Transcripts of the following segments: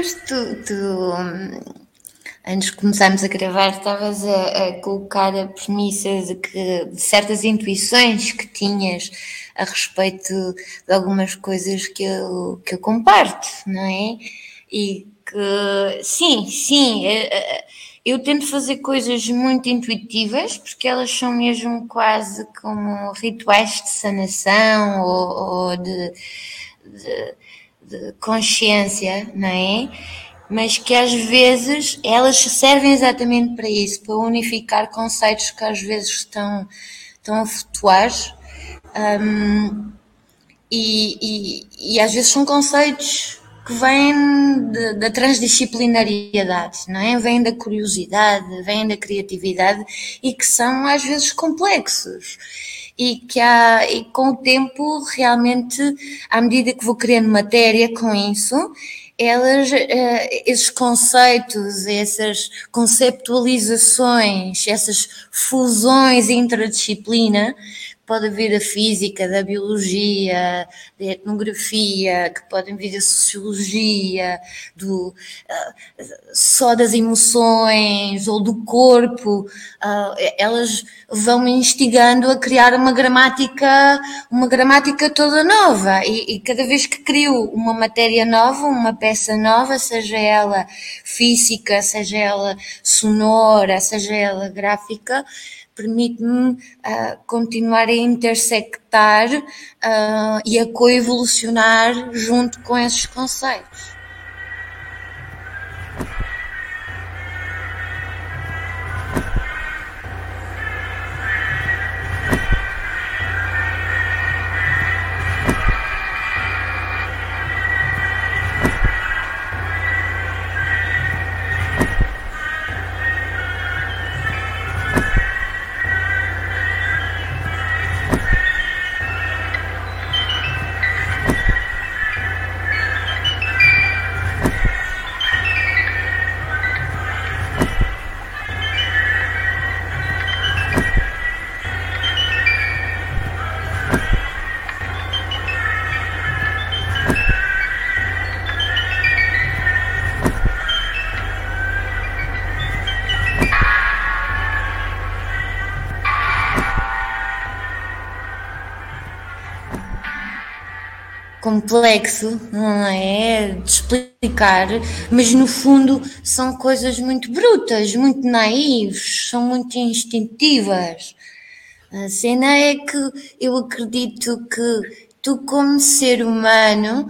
Pois tu, tu antes de começarmos a gravar, estavas a, a, colocar a premissa de que de certas intuições que tinhas a respeito de algumas coisas que eu, que eu comparto, não é? E que, sim, sim, é, é, eu tento fazer coisas muito intuitivas, porque elas são mesmo quase como rituais de sanação ou, ou de, de, de consciência, não é? mas que às vezes elas servem exatamente para isso, para unificar conceitos que às vezes estão, estão a flutuar. Um, e, e, e, às vezes são conceitos que vêm de, da transdisciplinariedade, não é? Vêm da curiosidade, vêm da criatividade e que são às vezes complexos. E que há, e com o tempo, realmente, à medida que vou criando matéria com isso, elas, eh, esses conceitos, essas conceptualizações, essas fusões interdisciplina, pode vir da física, da biologia, da etnografia, que podem vir da sociologia, do, uh, só das emoções ou do corpo, uh, elas vão me instigando a criar uma gramática, uma gramática toda nova. E, e cada vez que crio uma matéria nova, uma peça nova, seja ela física, seja ela sonora, seja ela gráfica, permite-me uh, continuar a intersectar uh, e a coevolucionar junto com esses conceitos. Complexo, não é? De explicar, mas no fundo são coisas muito brutas, muito naivas, são muito instintivas. A cena é que eu acredito que tu, como ser humano,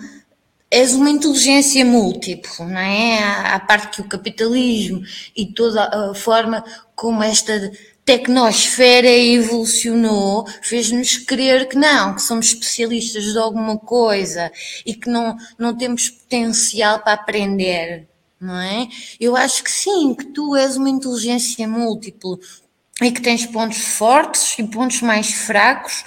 és uma inteligência múltipla, não é? A parte que o capitalismo e toda a forma como esta tecnosfera evolucionou, fez-nos crer que não, que somos especialistas de alguma coisa e que não, não temos potencial para aprender, não é? Eu acho que sim, que tu és uma inteligência múltipla e que tens pontos fortes e pontos mais fracos,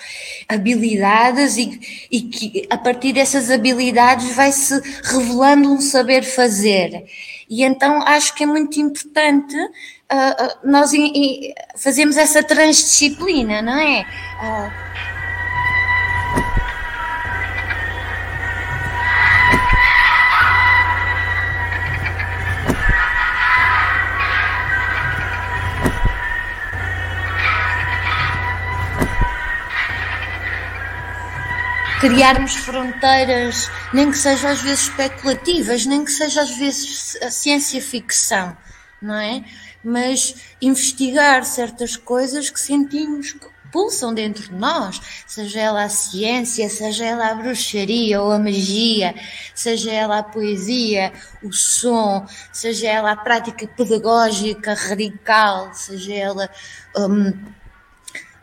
habilidades e, e que a partir dessas habilidades vai-se revelando um saber fazer. E então acho que é muito importante uh, nós fazemos essa transdisciplina, não é? Uh, criarmos fronteiras, nem que sejam às vezes especulativas, nem que seja às vezes a ciência ficção, não é? Mas investigar certas coisas que sentimos que pulsam dentro de nós, seja ela a ciência, seja ela a bruxaria ou a magia, seja ela a poesia, o som, seja ela a prática pedagógica radical, seja ela um,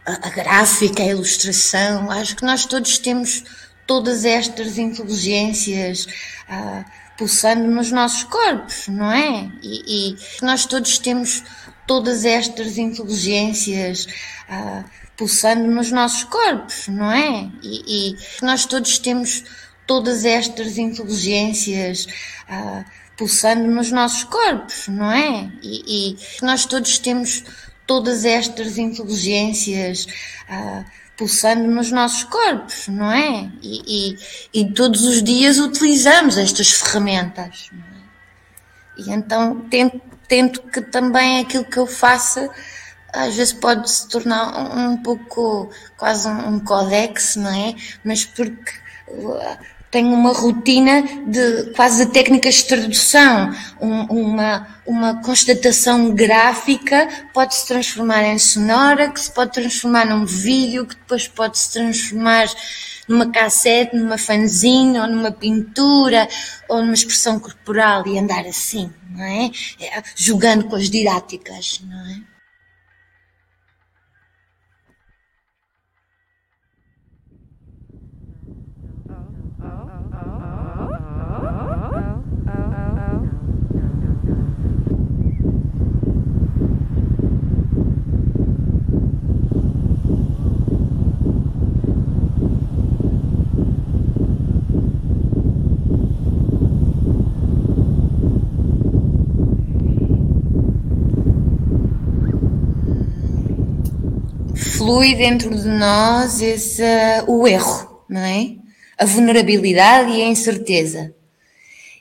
a, gráfica, a ilustração. Acho que nós todos temos todas estas inteligências. Uh, pulsando nos nossos corpos, não é? E, e nós todos temos todas estas inteligências uh, pulsando nos nossos corpos, não é? E, e, nós todos temos todas estas inteligências uh, pulsando nos nossos corpos, não é? E, e, nós todos temos todas estas inteligências uh, pulsando nos nossos corpos, não é? E, e, e todos os dias utilizamos estas ferramentas. E então tento, tento que também aquilo que eu faça às vezes pode se tornar um, um pouco quase um, um codex, não é? Mas porque tenho uma rotina de quase de técnicas de tradução, um, uma, uma constatação gráfica pode se transformar em sonora, que se pode transformar num vídeo, que depois pode se transformar numa cassete, numa fanzine, ou numa pintura, ou numa expressão corporal e andar assim, não é? é jogando com as didáticas, não é? Flui dentro de nós esse, o erro, não é? A vulnerabilidade e a incerteza.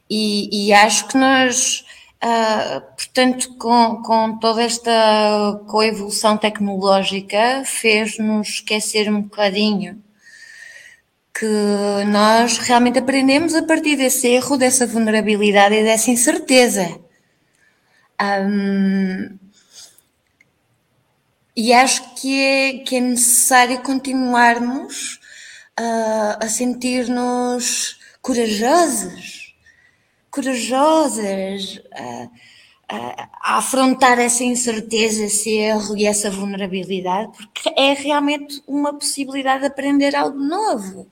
E, e acho que nós, uh, portanto, com, com toda esta coevolução tecnológica, fez-nos esquecer um bocadinho que nós realmente aprendemos a partir desse erro, dessa vulnerabilidade e dessa incerteza. Um, e acho que é, que é necessário continuarmos uh, a sentir-nos corajosos, corajosas, uh, a afrontar essa incerteza, esse erro e essa vulnerabilidade, porque é realmente uma possibilidade de aprender algo novo.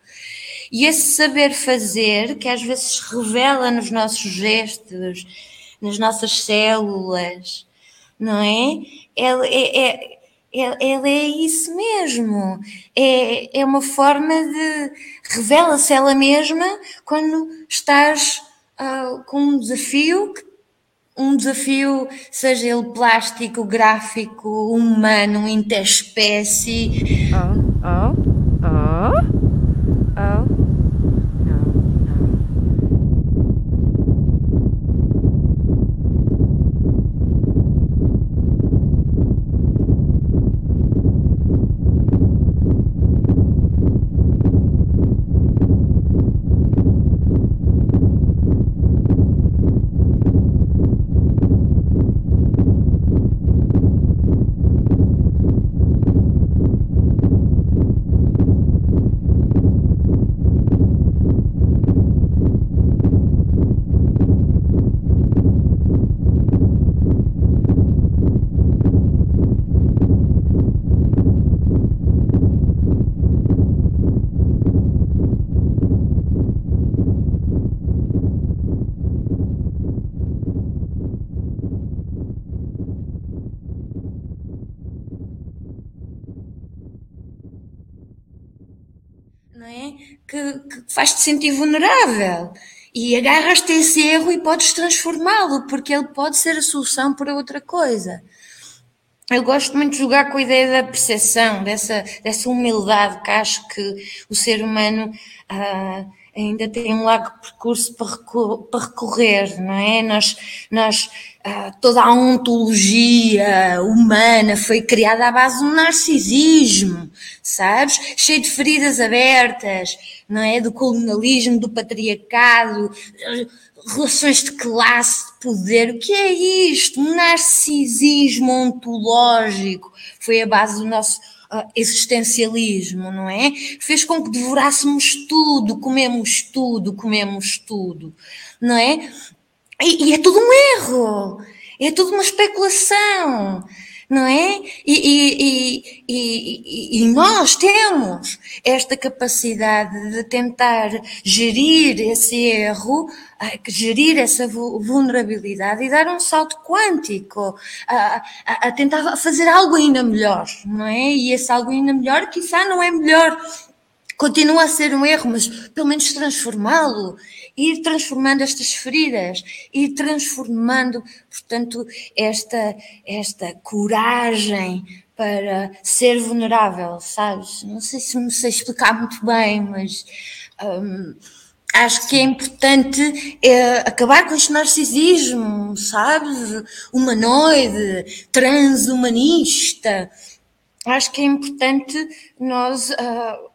E esse saber fazer, que às vezes revela nos nossos gestos, nas nossas células, não é? É, é, é ela é isso mesmo. É, é uma forma de. revela-se ela mesma quando estás uh, com um desafio, um desafio, seja ele plástico, gráfico, humano, interespécie. Oh, oh, oh. faz-te sentir vulnerável. E agarras-te a esse erro e podes transformá-lo, porque ele pode ser a solução para outra coisa. Eu gosto muito de jogar com a ideia da percepção, dessa, dessa humildade que acho que o ser humano uh, ainda tem um largo percurso para, para recorrer, não é? Nós, nós toda a ontologia humana foi criada à base do narcisismo, sabes? Cheio de feridas abertas, não é? Do colonialismo, do patriarcado, relações de classe, de poder. O que é isto? Narcisismo ontológico foi a base do nosso uh, existencialismo, não é? Fez com que devorássemos tudo, comemos tudo, comemos tudo, não é? E, e é tudo um erro, é tudo uma especulação não é? E, e, e, nós temos esta capacidade de tentar gerir esse erro, gerir essa vulnerabilidade e dar um salto quântico, a, a, a tentar fazer algo ainda melhor, não é? E esse algo ainda melhor, quiçá não é melhor continua a ser um erro, mas pelo menos transformá-lo ir transformando estas feridas, ir transformando, portanto, esta, esta coragem para ser vulnerável, sabes? Não sei se me sei explicar muito bem, mas um, Acho que é importante é, acabar com este narcisismo, sabes? Humanoide, transhumanista. Acho que é importante nós uh,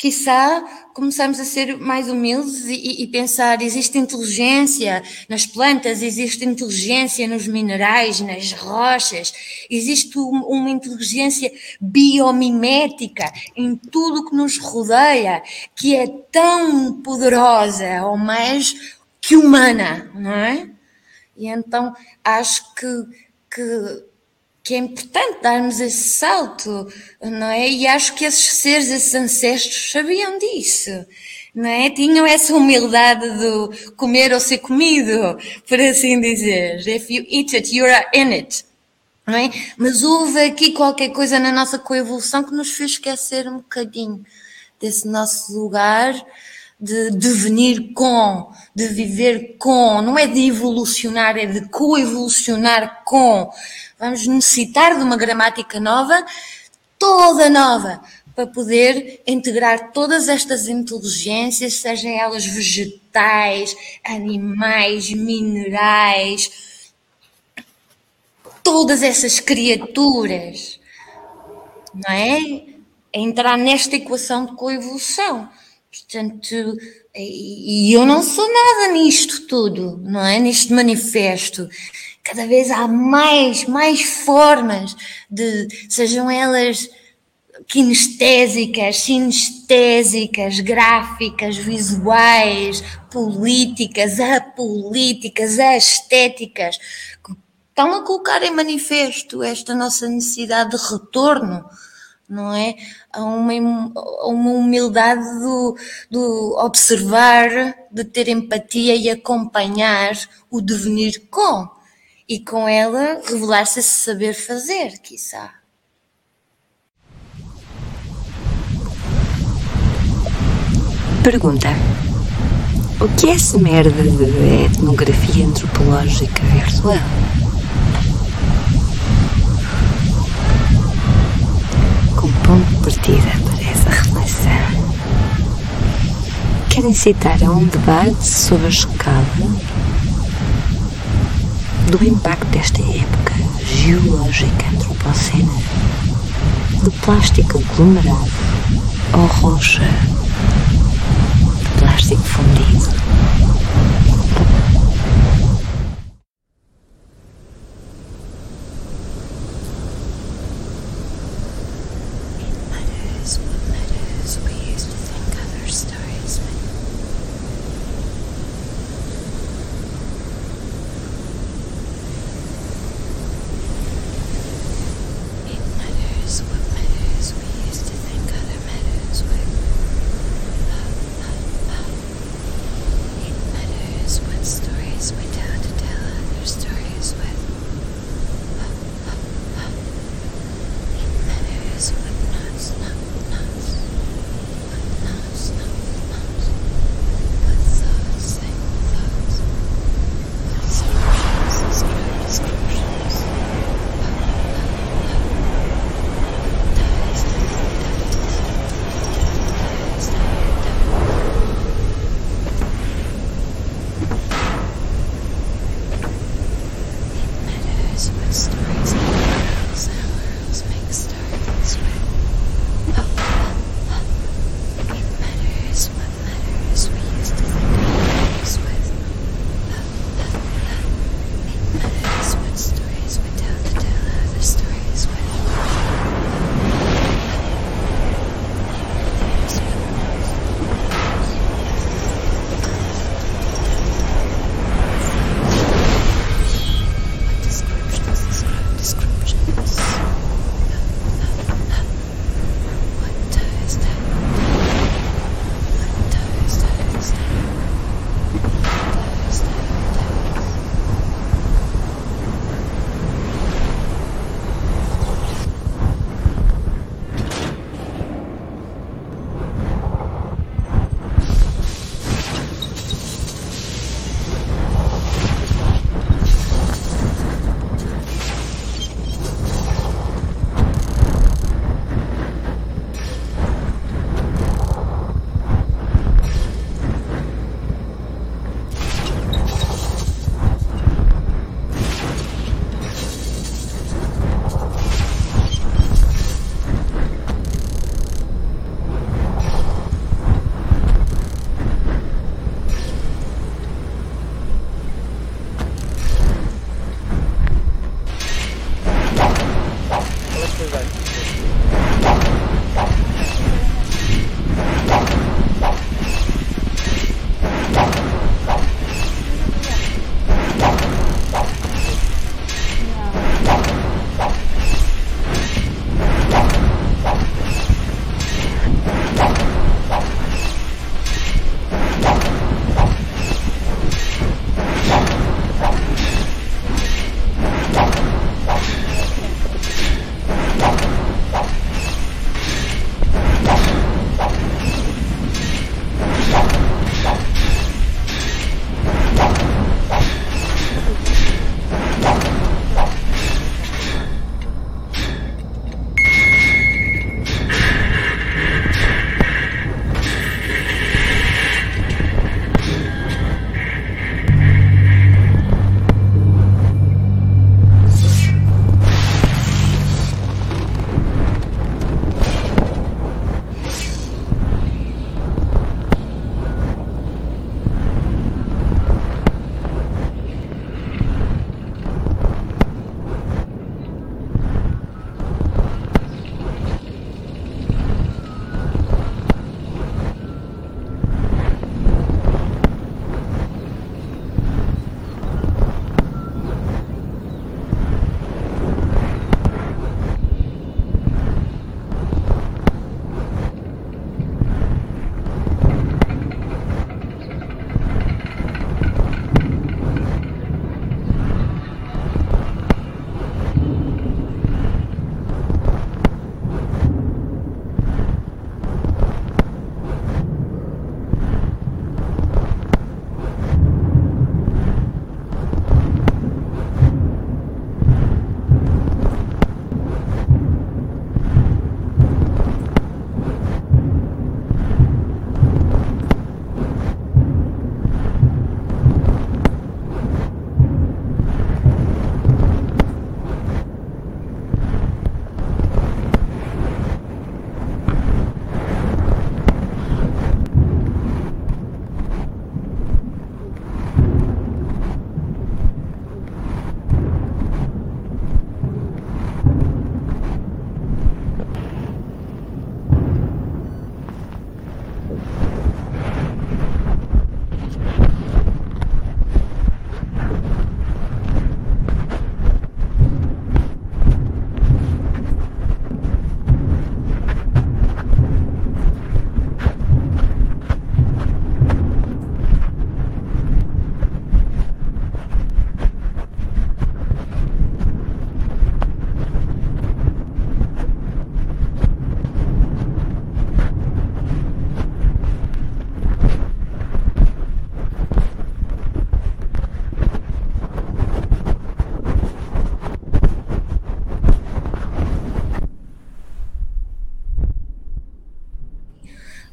quiçá começamos a ser mais humildes e, e, pensar, existe inteligência nas plantas, existe inteligência nos minerais, nas rochas, existe uma inteligência biomimética em tudo que nos rodeia, que é tão poderosa ou mais que humana, não é? E então acho que, que que é importante darmos esse salto, não é? E acho que esses seres, esses ancestros sabiam disso, não é? Tinham essa humildade de comer ou ser comido, por assim dizer. If you eat it, you're in it. Não é? Mas houve aqui qualquer coisa na nossa coevolução que nos fez esquecer um bocadinho desse nosso lugar de devenir com, de viver com, não é de evolucionar, é de coevolucionar com. Vamos necessitar de uma gramática nova, toda nova, para poder integrar todas estas inteligências, sejam elas vegetais, animais, minerais, todas essas criaturas, não é? entrar nesta equação de coevolução. Portanto, e eu não sou nada nisto tudo, não é? Neste manifesto. Cada vez há mais, mais formas de, sejam elas kinestésicas, sinestésicas, gráficas, visuais, políticas, apolíticas, estéticas, que estão a colocar em manifesto esta nossa necessidade de retorno não é? A uma, a uma humildade do, do observar, de ter empatia e acompanhar o devenir com. E com ela revelar-se esse saber fazer, quiçá. Pergunta: O que é essa merda de etnografia antropológica virtual? ponto de partida para essa reflexão. Quero incitar a um debate sobre a escala do impacto desta época geológica antropocena do plástico aglomerado ou rocha de plástico fundido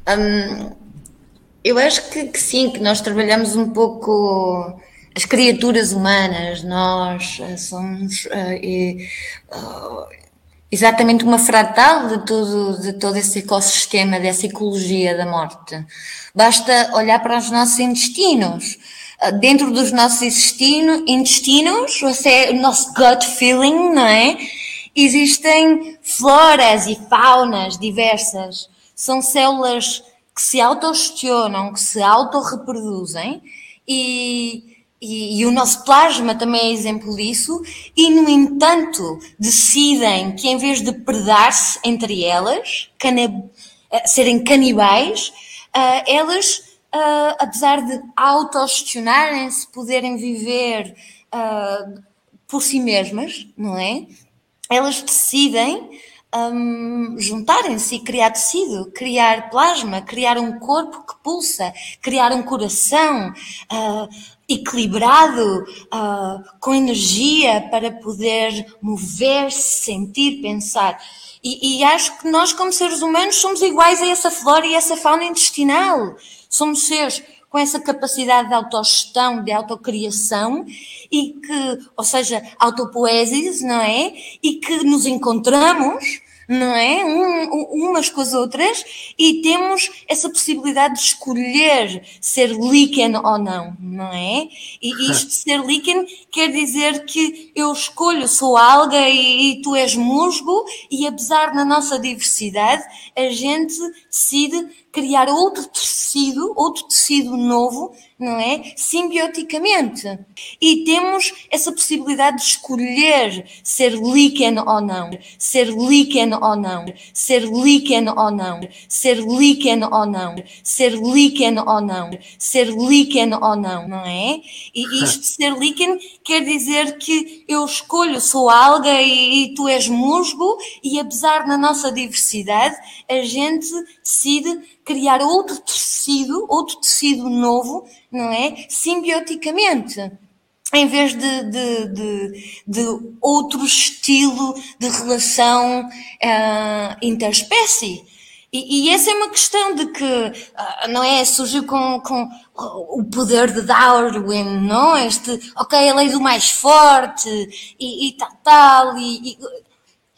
Hum, eu acho que, que, sim, que nós trabalhamos um pouco as criaturas humanas, nós uh, somos uh, e, uh, exatamente uma fratal de todo, de todo esse ecossistema, dessa ecologia da morte. Basta olhar para os nossos intestinos. Dentro dos nossos intestino, intestinos, o nosso gut feeling, não é? Existem floras e faunas diversas. São células que se autogestionam, que se autorreproduzem e, e, e, o nosso plasma também é exemplo disso, e no entanto decidem que em vez de predar-se entre elas, eh, serem canibais, uh, elas, uh, apesar de autogestionarem-se, poderem viver uh, por si mesmas, não é? Elas decidem um, juntarem-se e criar tecido, criar plasma, criar um corpo que pulsa, criar um coração uh, equilibrado, uh, com energia para poder mover-se, sentir, pensar. E, e, acho que nós, como seres humanos, somos iguais a essa flora e essa fauna intestinal. Somos seres com essa capacidade de autogestão, de autocriação e que, ou seja, autopoesis, não é? E que nos encontramos não é? Um, umas com as outras e temos essa possibilidade de escolher ser líquen ou não, não é? E isto de ser líquen quer dizer que eu escolho, sou alga e, e tu és musgo e apesar da nossa diversidade, a gente decide criar outro tecido, outro tecido novo, não é? Simbioticamente. E temos essa possibilidade de escolher ser líquen ou não, ser líquen ou não, ser líquen ou não, ser líquen ou não, ser líquen ou não, ser líquen ou não, não é? E isto ser líquen quer dizer que eu escolho, sou alga e, e tu és musgo, e apesar da nossa diversidade, a gente decide criar outro tecido, outro tecido novo, não é? Simbioticamente. Em vez de, de, de, de outro estilo de relação uh, interespécie. E, e, essa é uma questão de que, uh, não é? Surgiu com, com o poder de Darwin, não? Este, ok, a lei do mais forte e, e tal, tal, e, e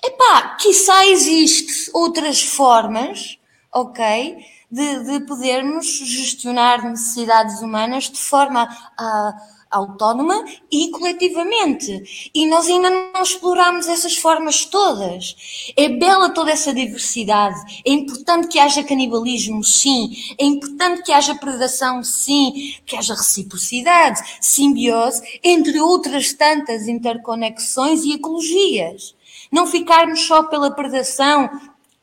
epá, quiçá existe outras formas, ok? De, de podermos gestionar necessidades humanas de forma uh, autónoma e coletivamente. E nós ainda não exploramos essas formas todas. É bela toda essa diversidade. É importante que haja canibalismo, sim. É importante que haja predação, sim. Que haja reciprocidade, simbiose, entre outras tantas interconexões e ecologias. Não ficarmos só pela predação,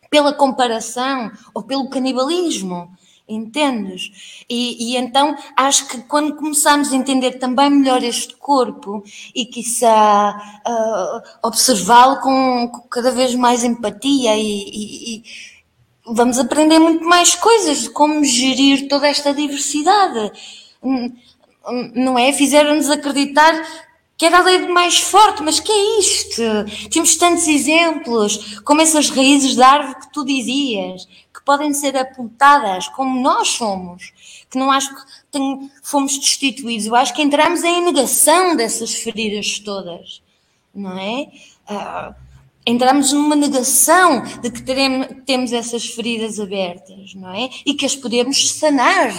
pela comparação ou pelo canibalismo. Entendes? E, e, então acho que quando começamos a entender também melhor este corpo e quiçá uh, observá-lo com, com, cada vez mais empatia e, e, e, vamos aprender muito mais coisas de como gerir toda esta diversidade. Não é? Fizeram-nos acreditar que era a lei do mais forte, mas que é isto? Temos tantos exemplos, como essas raízes de árvore que tu dizias, que podem ser apontadas como nós somos, que não acho que fomos destituídos, eu acho que entramos em negação dessas feridas todas, não é? Uh, entramos numa negação de que teremos, temos essas feridas abertas, não é? E que as podemos sanar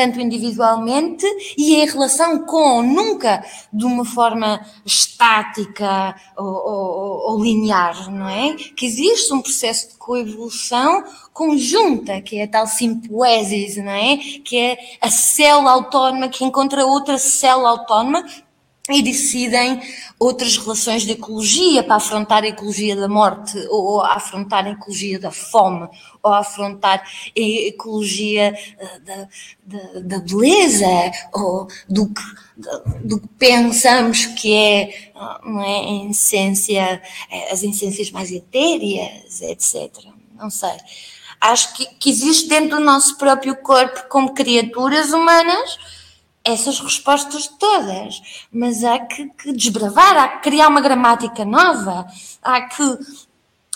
tanto individualmente e em relação com, nunca de uma forma estática ou, ou, ou linear, não é? Que existe um processo de coevolução conjunta, que é a tal simpoesis, não é? Que é a célula autónoma que encontra outra célula autónoma e decidem outras relações de ecologia para afrontar a ecologia da morte, ou afrontar a ecologia da fome, ou afrontar a ecologia eh, da, da, da beleza, ou do que, do que pensamos que é, não é, a essência, eh, as essências mais etéreas, etc. Não sei. Acho que, que existe dentro do nosso próprio corpo, como criaturas humanas, essas respostas todas, mas há que, que, desbravar, há que criar uma gramática nova, há que,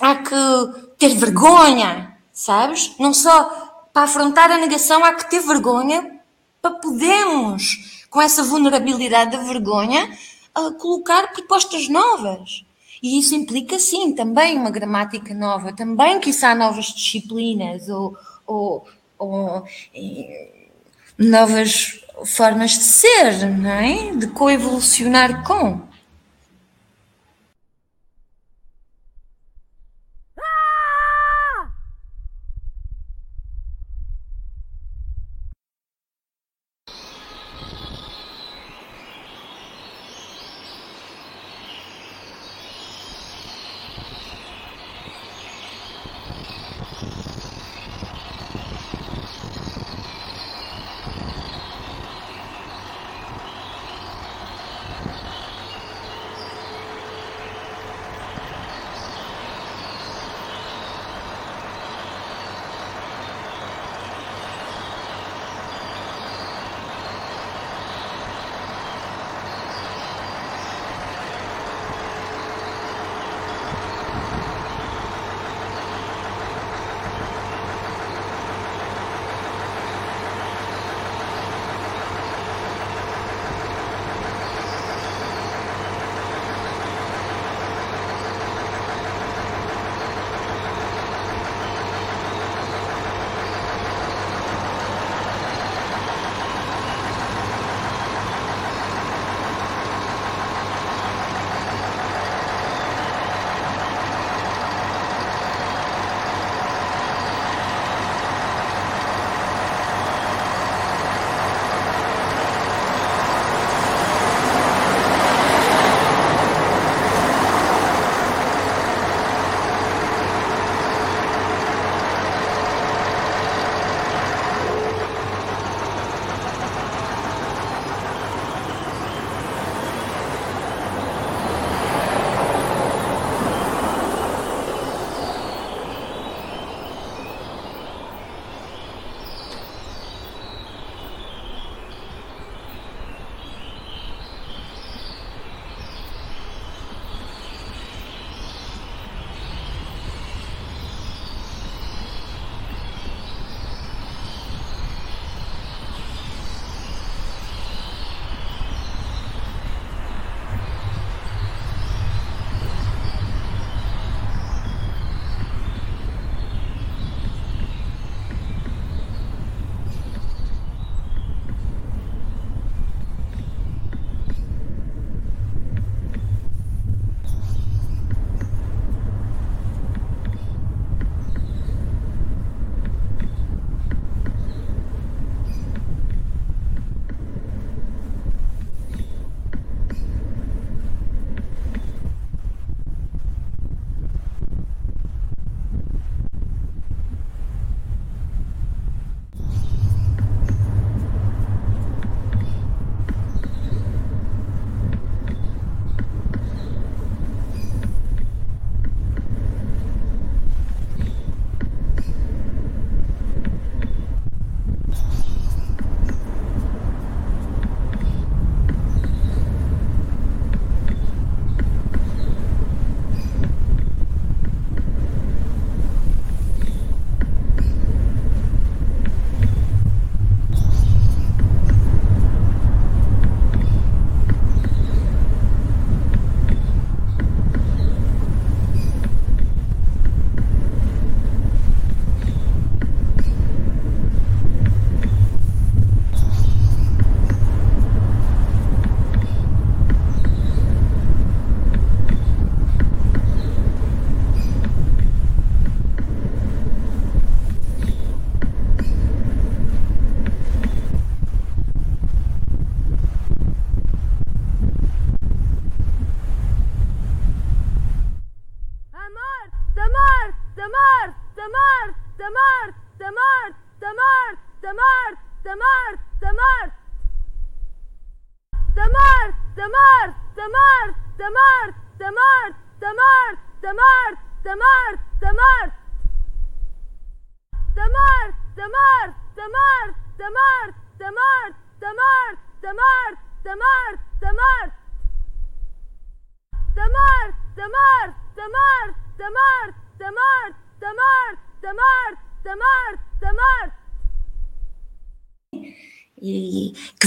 há que ter vergonha, sabes? Não só para afrontar a negação, há que ter vergonha para podermos, com essa vulnerabilidade da vergonha, colocar propostas novas. E isso implica, sim, também uma gramática nova, também, quiçá, novas disciplinas ou, ou, ou novas formas de ser, não é? De coevolucionar com.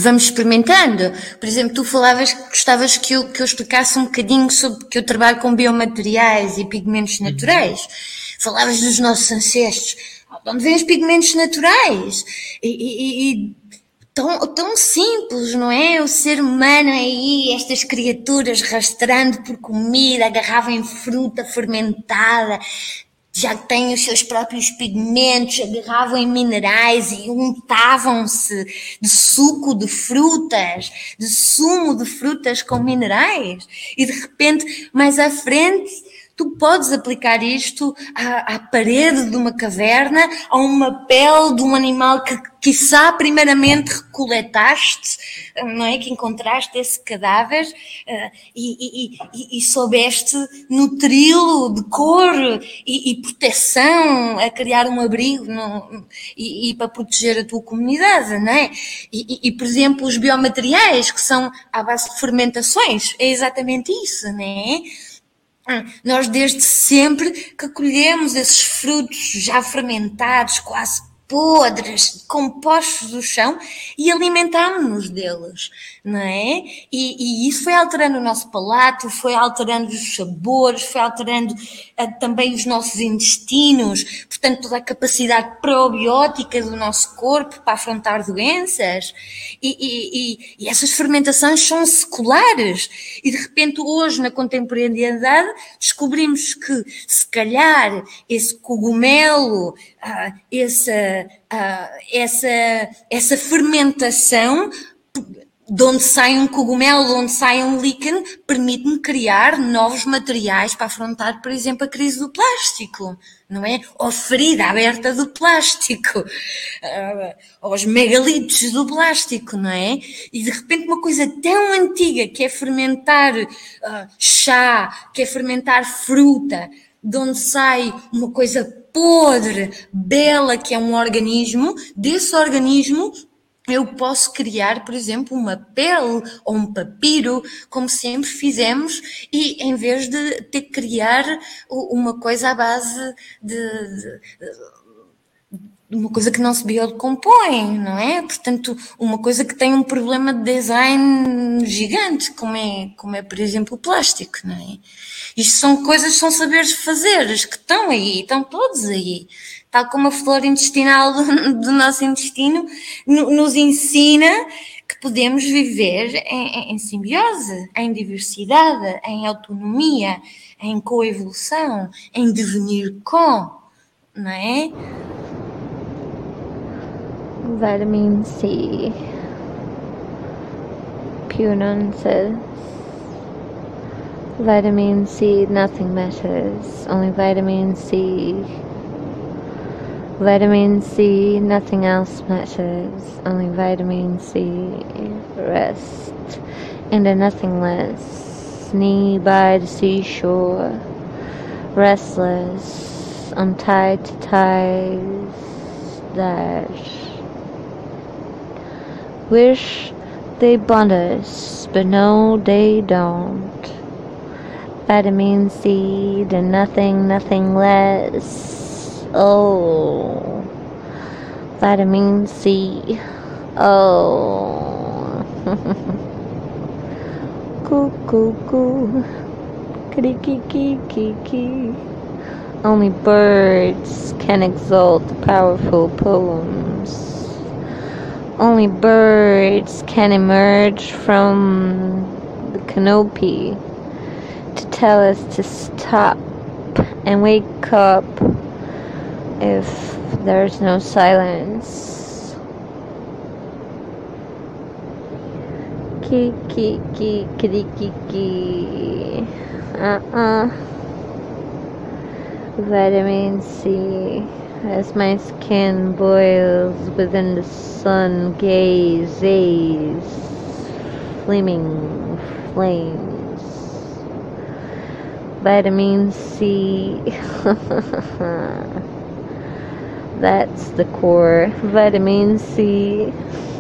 Vamos experimentando. Por exemplo, tu falavas que gostavas que eu, que eu explicasse um bocadinho sobre que eu trabalho com biomateriais e pigmentos naturais. Uhum. Falavas dos nossos ancestros. De onde vêm os pigmentos naturais? E, e, e tão, tão simples, não é? O ser humano aí, estas criaturas rastrando por comida, agarravam em fruta fermentada, já têm os seus próprios pigmentos, agarravam em minerais e untavam-se de suco de frutas, de sumo de frutas com minerais. E de repente, mais à frente, tu podes aplicar isto à, à, parede de uma caverna, a uma pele de um animal que, quiçá, primeiramente recoletaste, não é? Que encontraste esse cadáver uh, e, e, e, e, soubeste nutri-lo de cor e, proteção, a criar um abrigo no, e, para proteger a tua comunidade, não é? E, por exemplo, os biomateriais, que são à base de fermentações, é exatamente isso, não é? Nós desde sempre que colhemos esses frutos já fermentados, quase podres, compostos do chão e alimentámos-nos deles, não é? E, e, isso foi alterando o nosso palato, foi alterando os sabores, foi alterando uh, também os nossos intestinos, portanto, toda a capacidade probiótica do nosso corpo para afrontar doenças. E, e, e essas fermentações são seculares. E de repente, hoje, na contemporaneidade, descobrimos que, se calhar, esse cogumelo, essa, uh, essa, essa fermentação de onde sai um cogumelo, de onde sai um líquen, permite-me criar novos materiais para afrontar, por exemplo, a crise do plástico, não é? Ou a ferida aberta do plástico, uh, ou os megalitos do plástico, não é? E de repente uma coisa tão antiga que é fermentar chá, que é fermentar fruta, de onde sai uma coisa podre, bela, que é um organismo, desse organismo eu posso criar, por exemplo, uma pele ou um papiro, como sempre fizemos, e em vez de ter que criar uma coisa à base de, de, de uma coisa que não se biodecompõe, não é? Portanto, uma coisa que tem um problema de design gigante, como é, como é por exemplo, o plástico, não é? Isto são coisas, são saberes fazer, que estão aí, estão todos aí tal como a flora intestinal do, do nosso intestino no, nos ensina que podemos viver em, em, simbiose, em diversidade, em autonomia, em coevolução, em devenir com, não é? Vitamin C. Says Vitamin C, nothing matters, only vitamin C. Vitamin C, nothing else matters, only vitamin C, rest, and a nothing less, knee by the seashore, restless, untied to ties, dash. Wish they bond us, but no, they don't. Vitamin C, the nothing, nothing less Oh, vitamin C. Oh, coo coo coo, kiki kiki. Only birds can exalt powerful poems. Only birds can emerge from the canopy to tell us to stop and wake up if there's no silence. Ki ki ki ki ki ki. Uh uh. Vitamin C. As my skin boils within the sun gazes, flaming flames. Vitamin C. That's the core. Vitamin C.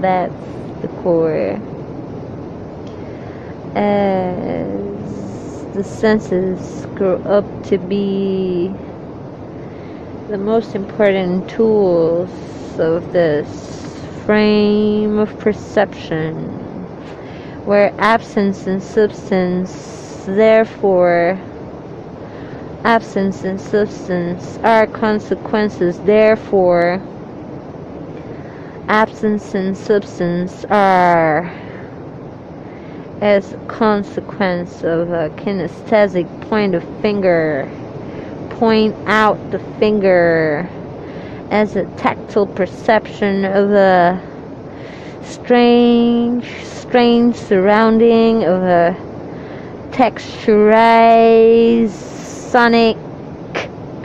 That's the core. As the senses grow up to be the most important tools of this frame of perception, where absence and substance, therefore, absence and substance are consequences, therefore, absence and substance are as a consequence of a kinesthetic point of finger point out the finger as a tactile perception of a strange strange surrounding of a texturized sonic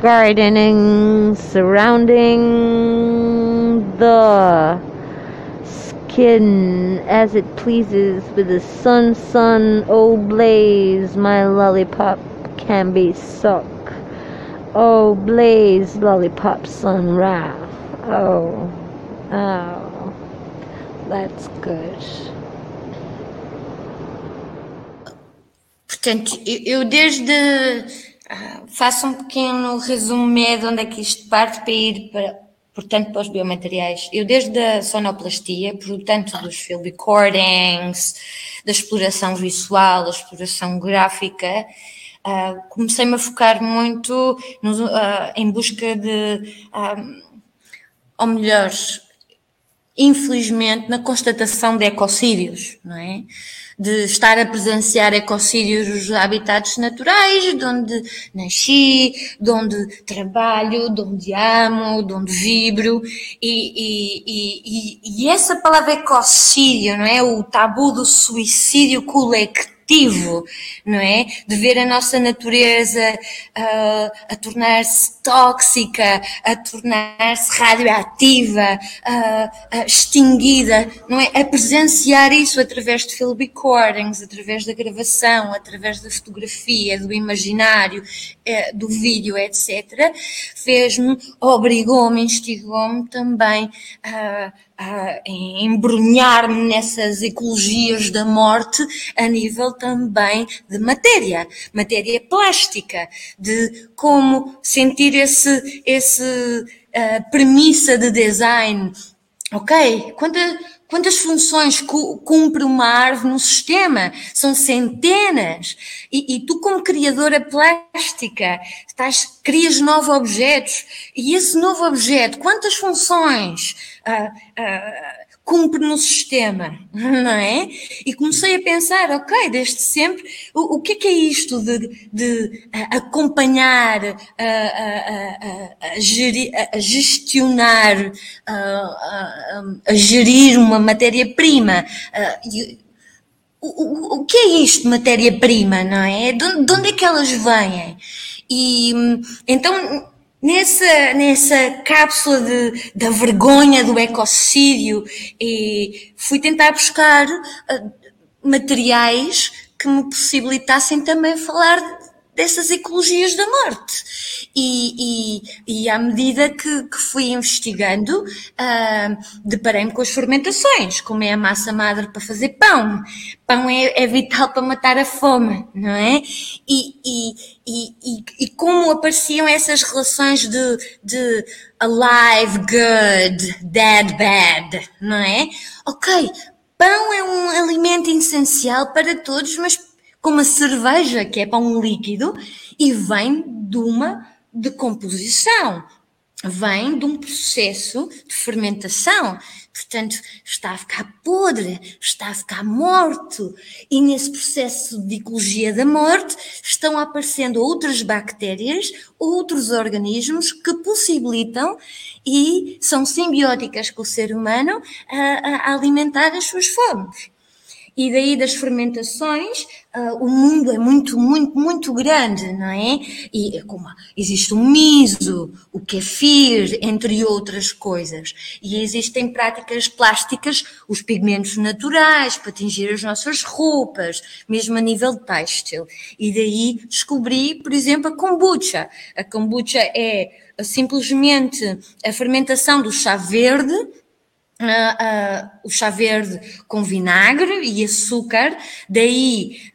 gardening surrounding the skin as it pleases with the sun sun oh blaze my lollipop can be sucked oh blaze lollipop sun ra oh oh. That's good. Portanto, eu, eu desde ah, faço um pequeno resumé de onde é que isto parte para ir para, portanto, para os biomateriais. Eu desde a sonoplastia, portanto, dos field recordings, da exploração visual, da exploração gráfica, ah, comecei-me a focar muito no, ah, em busca de, ou melhor, infelizmente, na constatação de ecocídios, não é? de estar a presenciar ecocídios nos habitats naturais, de onde nasci, de onde trabalho, de onde amo, de onde vibro, e, e, e, e essa palavra ecocídio, não é? O tabu do suicídio coletivo não é? De ver a nossa natureza uh, a tornar-se tóxica, a tornar-se radioativa, uh, uh, extinguida, não é? A presenciar isso através de film recordings, através da gravação, através da fotografia, do imaginário, uh, do vídeo, etc., fez-me, obrigou-me, instigou-me também a a embrulhar-me nessas ecologias da morte a nível também de matéria, matéria plástica, de como sentir esse, esse uh, premissa de design. Ok, quanta, quantas funções cumpre uma árvore no sistema? São centenas. E, e, tu, como criadora plástica, estás, crias novos objetos. E esse novo objeto, quantas funções? uh, uh, cumpre no sistema, não é? E comecei a pensar, ok, desde sempre, o, o que é que é isto de, de acompanhar, a, a, a, gerir, a gestionar, a, gerir uma matéria-prima? O, o, o, que é isto, matéria-prima, não é? De, de onde é que elas vêm? E então nessa, nessa cápsula de, da vergonha do ecocídio e fui tentar buscar uh, materiais que me possibilitassem também falar dessas ecologias da morte. E, e, e à medida que, que fui investigando, uh, deparei-me com as fermentações, como é a massa madre para fazer pão. Pão é, é vital para matar a fome, não é? E, e, como apareciam essas relações de, de alive, good, dead, bad, não é? Ok, pão é um alimento essencial para todos, mas como a cerveja, que é para um líquido, e vem de uma decomposição, vem de um processo de fermentação. Portanto, está a ficar podre, está a ficar morto. E nesse processo de ecologia da morte estão aparecendo outras bactérias, outros organismos que possibilitam e são simbióticas com o ser humano a, a alimentar as suas fomes. E daí das fermentações, uh, o mundo é muito, muito, muito grande, não é? E como existe o miso, o kefir, entre outras coisas. E existem práticas plásticas, os pigmentos naturais para tingir as nossas roupas, mesmo a nível têxtil. E daí descobri, por exemplo, a kombucha. A kombucha é simplesmente a fermentação do chá verde Uh, o chá verde com vinagre e açúcar, daí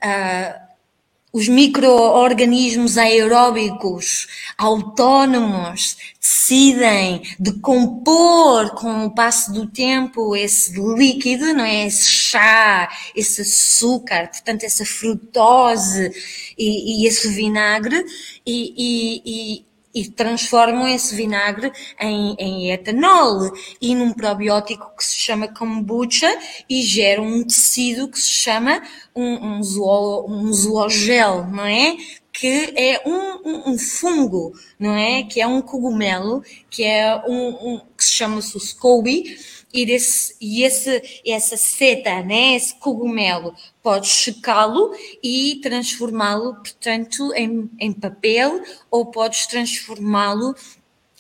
os micro-organismos aeróbicos autónomos decidem decompor com o passo do tempo esse líquido, não é? Esse chá, esse açúcar, portanto, essa frutose e, e esse vinagre, e, e, e transformam esse vinagre em, em, etanol e num probiótico que se chama kombucha e geram um tecido que se chama um, um, zoolo, um zoogel, não é? Que é um, um, um, fungo, não é? Que é um cogumelo, que é um, que se chama-se o SCOBY, e, desse, e esse, essa seta, né, esse cogumelo, podes secá-lo e transformá-lo, portanto, em, em papel ou podes transformá-lo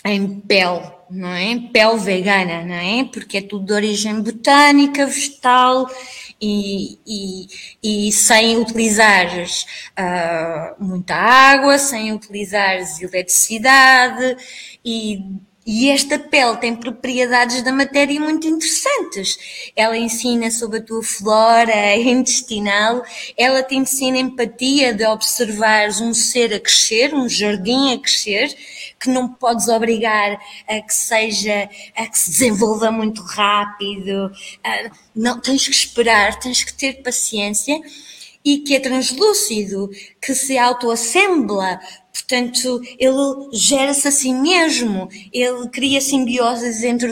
em pele, não é? Pele vegana, não é? Porque é tudo de origem botânica, vegetal e, e, e sem utilizares uh, muita água, sem utilizares eletricidade e e esta pele tem propriedades da matéria muito interessantes. Ela ensina sobre a tua flora intestinal, ela te ensina empatia de observares um ser a crescer, um jardim a crescer, que não podes obrigar a que seja, a que se desenvolva muito rápido. Não, tens que esperar, tens que ter paciência e que é translúcido, que se autoassembla, Portanto, ele gera-se a si mesmo, ele cria simbioses entre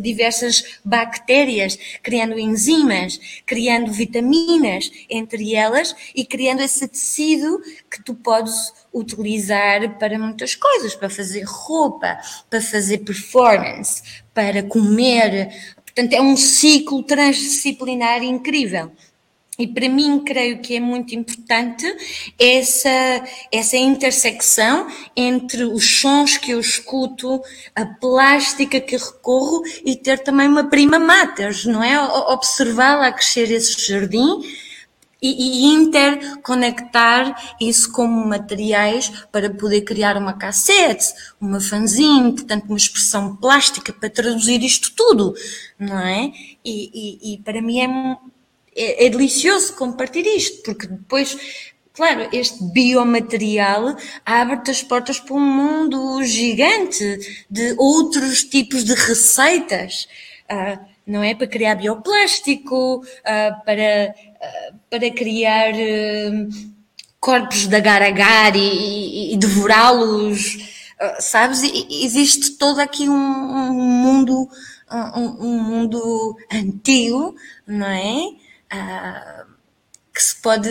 diversas bactérias, criando enzimas, criando vitaminas entre elas e criando esse tecido que tu podes utilizar para muitas coisas, para fazer roupa, para fazer performance, para comer. Portanto, é um ciclo transdisciplinar incrível. E para mim, creio que é muito importante essa, essa intersecção entre os sons que eu escuto, a plástica que recorro e ter também uma prima mater, não é? Observá-la a crescer esse jardim e, e, interconectar isso como materiais para poder criar uma cassete, uma fanzine, portanto, uma expressão plástica para traduzir isto tudo, não é? E, e, e para mim é é, é delicioso compartilhar isto, porque depois Claro, este biomaterial abre-te as portas para um mundo gigante de outros tipos de receitas, uh, não é? Para criar bioplástico, uh, para, uh, para criar corpos de agar-agar e, e, e devorá-los, sabes? E, existe todo aqui um, um mundo, um, um mundo antigo, não é? Uh, que se pode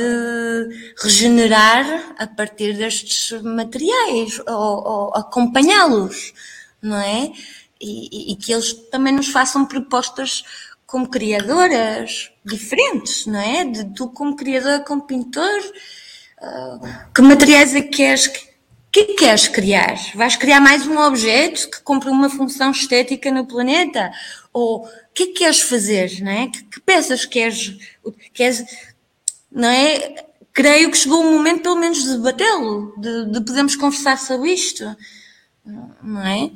regenerar a partir destes materiais ou, ou acompanhá-los, não é? E, e, que eles também nos façam propostas como criadoras diferentes, não é? De tu como criador, como pintor, uh, que materiais é que queres que queres criar? Vais criar mais um objeto que cumpre uma função estética no planeta? Ou que é que queres fazer, não é? Que, que peças queres, queres, não é? Creio que chegou o momento, pelo menos, de debatê-lo, de, de podermos conversar sobre isto, não é?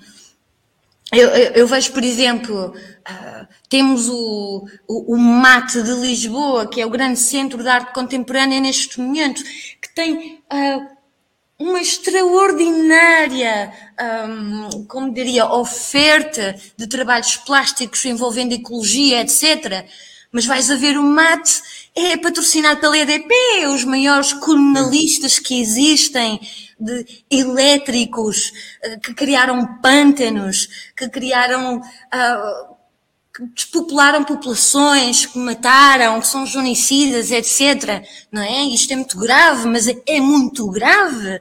Eu, eu, eu vejo, por exemplo, uh, temos o, o, o, MAT de Lisboa, que é o grande centro de arte contemporânea neste momento, que tem uh, uma extraordinária, um, como diria, oferta de trabalhos plásticos envolvendo ecologia, etc. Mas vais a ver o MAT, é patrocinado pela EDP, os maiores colonialistas que existem, de elétricos, eh, que criaram pântanos, que criaram uh, que despopularam populações, que mataram, que são genocidas, etc. Não é? Isto é muito grave, mas é, muito grave.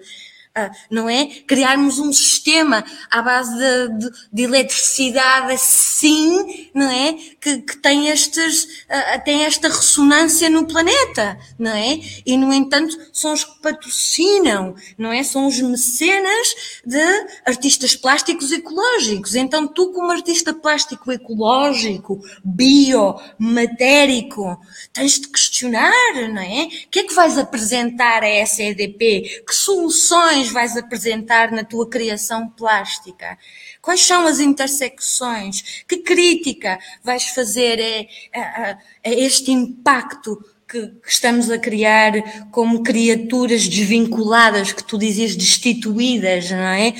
Ah, não é? Criarmos um sistema à base de, de, de eletricidade assim, não é? Que, que tem, estes, uh, tem esta ressonância no planeta, não é? E, no entanto, são os que patrocinam, não é? São os mecenas de artistas plásticos ecológicos. Então, tu, como artista plástico ecológico, bio, matérico, tens de questionar, não é? O que é que vais apresentar a essa EDP? Que soluções vais apresentar na tua criação plástica? Quais são as intersecções? Que crítica vais fazer a, a, a este impacto que, que, estamos a criar como criaturas desvinculadas, que tu dizias destituídas, não é?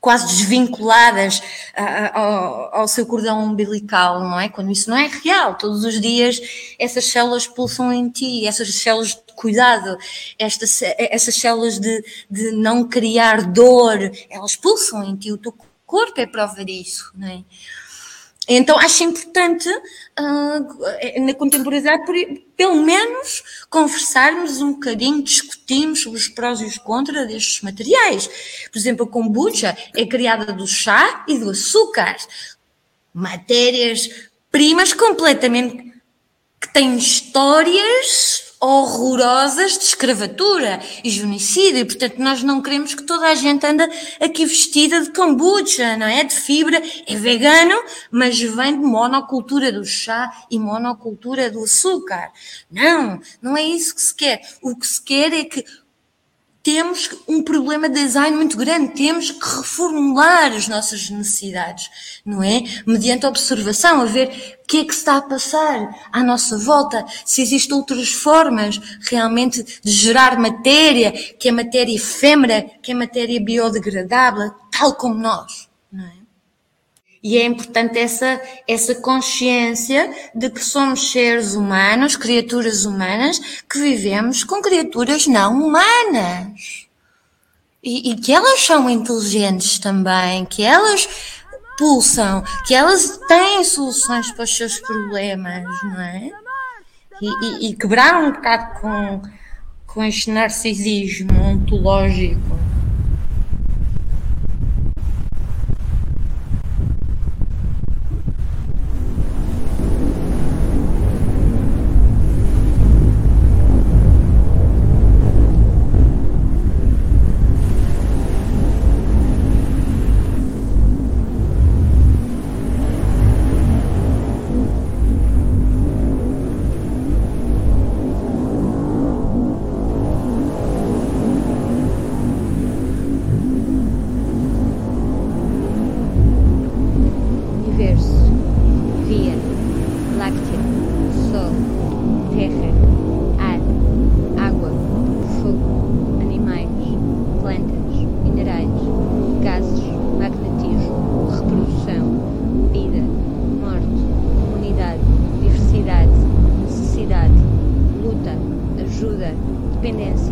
Quase desvinculadas ao, ao seu cordão umbilical, não é? Quando isso não é real. Todos os dias essas células pulsam em ti, essas células de cuidado, estas, essas células de, de não criar dor, elas pulsam em ti, o teu corpo é prova disso, não é? Então acho importante uh, na contemporaneidade por, pelo menos conversarmos um bocadinho, discutirmos sobre os prós e os contras destes materiais. Por exemplo, a kombucha é criada do chá e do açúcar, matérias primas completamente que têm histórias horrorosas de escravatura e genocídio, e portanto nós não queremos que toda a gente anda aqui vestida de kombucha, não é? De fibra, é vegano, mas vem de monocultura do chá e monocultura do açúcar. Não, não é isso que se quer. O que se quer é que temos um problema de design muito grande, temos que reformular as nossas necessidades, não é? Mediante observação, a ver o que é que está a passar à nossa volta, se existem outras formas realmente de gerar matéria, que é matéria efêmera, que é matéria biodegradável, tal como nós? E é importante essa, essa consciência de que somos seres humanos, criaturas humanas, que vivemos com criaturas não humanas. E, e que elas são inteligentes também, que elas pulsam, que elas têm soluções para os seus problemas, não é? E, e, e quebrar um bocado com, com este narcisismo ontológico Via Láctea, Sol, Terra, Ar, Água, Fogo, Animais, Plantas, Minerais, Gases, Magnetismo, Reprodução, Vida, Morte, Unidade, Diversidade, Necessidade, Luta, Ajuda, Dependência.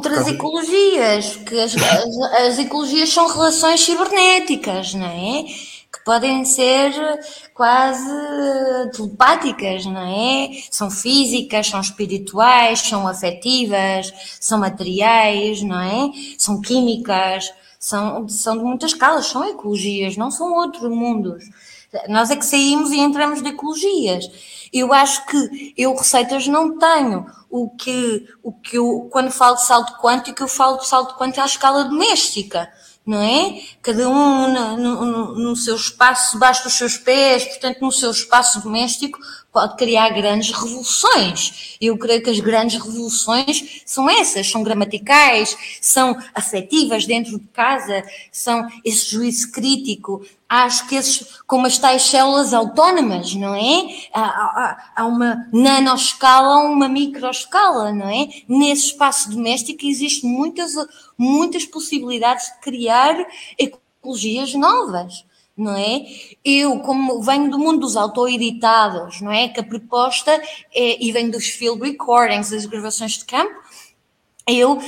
Outras ecologias, que as, as, as, ecologias são relações cibernéticas, não é? Que podem ser quase telepáticas, não é? São físicas, são espirituais, são afetivas, são materiais, não é? São químicas, são, são de muitas escalas, são ecologias, não são outros mundos. Nós é que saímos e entramos de ecologias. Eu acho que eu receitas não tenho. O que, o que eu, quando falo de salto quântico, eu falo de salto quântico à escala doméstica, não é? Cada um no, no, no seu espaço, debaixo dos seus pés, portanto, no seu espaço doméstico, pode criar grandes revoluções. Eu creio que as grandes revoluções são essas, são gramaticais, são afetivas dentro de casa, são esse juízo crítico. Acho que esses, como as tais células autónomas, não é? Há, há, há uma nanoscala, uma microescala, não é? Nesse espaço doméstico existem muitas, muitas possibilidades de criar ecologias novas não é? Eu, como venho do mundo dos autoeditados, não é? Que a proposta é, e vem dos field recordings, das gravações de campo, eu,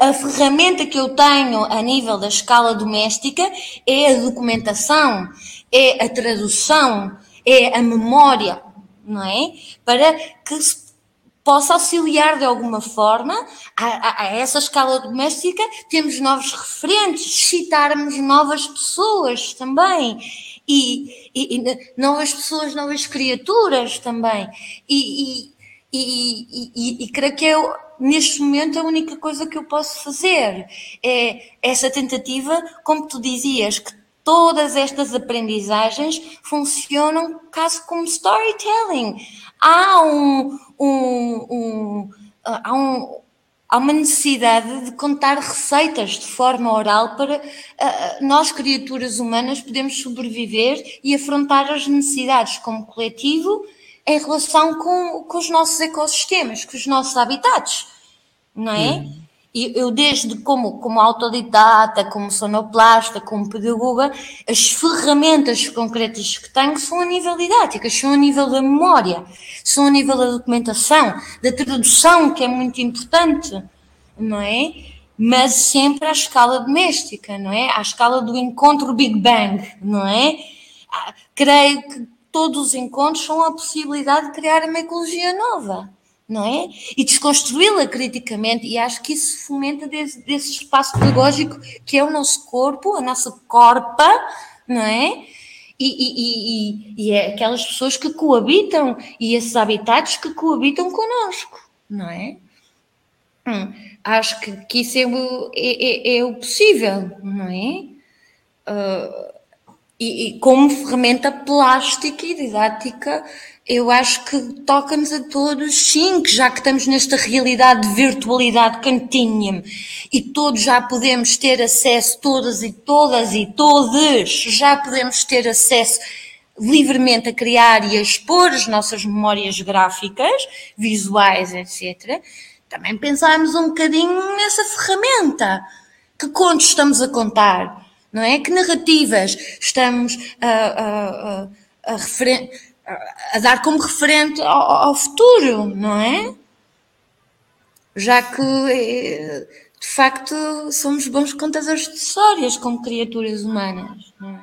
a, a, ferramenta que eu tenho a nível da escala doméstica é a documentação, é a tradução, é a memória, não é? Para que se possa auxiliar de alguma forma a, a, a, essa escala doméstica, temos novos referentes, citarmos novas pessoas também, e, e, e novas pessoas, novas criaturas também, e, e, e, creio que eu, neste momento, a única coisa que eu posso fazer é essa tentativa, como tu dizias, que todas estas aprendizagens funcionam quase como storytelling. Há um, um, um, há, um, há uma necessidade de contar receitas de forma oral para uh, nós, criaturas humanas, podermos sobreviver e afrontar as necessidades como coletivo em relação com, com os nossos ecossistemas, com os nossos habitats, não é? E eu, desde como, como autodidata, como sonoplasta, como pedagoga, as ferramentas concretas que tenho são a nível didáticas, são a nível da memória, são a nível da documentação, da tradução, que é muito importante, não é? Mas sempre à escala doméstica, não é? À escala do encontro Big Bang, não é? Ah, creio que todos os encontros são a possibilidade de criar uma ecologia nova não é? E desconstruí-la criticamente, e acho que isso fomenta desse, desse espaço pedagógico que é o nosso corpo, a nossa corpa, não é? E, e, e, e, é aquelas pessoas que coabitam e esses habitats que coabitam connosco, não é? Hum, acho que, que isso é o, é, é, é o possível, não é? Uh, e, como ferramenta plástica e didática eu acho que toca-nos a todos, sim, que já que estamos nesta realidade de virtualidade cantinha e todos já podemos ter acesso, todas e todas e todos, já podemos ter acesso livremente a criar e a expor as nossas memórias gráficas, visuais, etc. Também pensarmos um bocadinho nessa ferramenta. Que contos estamos a contar? Não é? Que narrativas estamos a, a, a, a referir a dar como referente ao, ao, futuro, não é? Já que, eh, de facto, somos bons contadores de histórias como criaturas humanas, não é?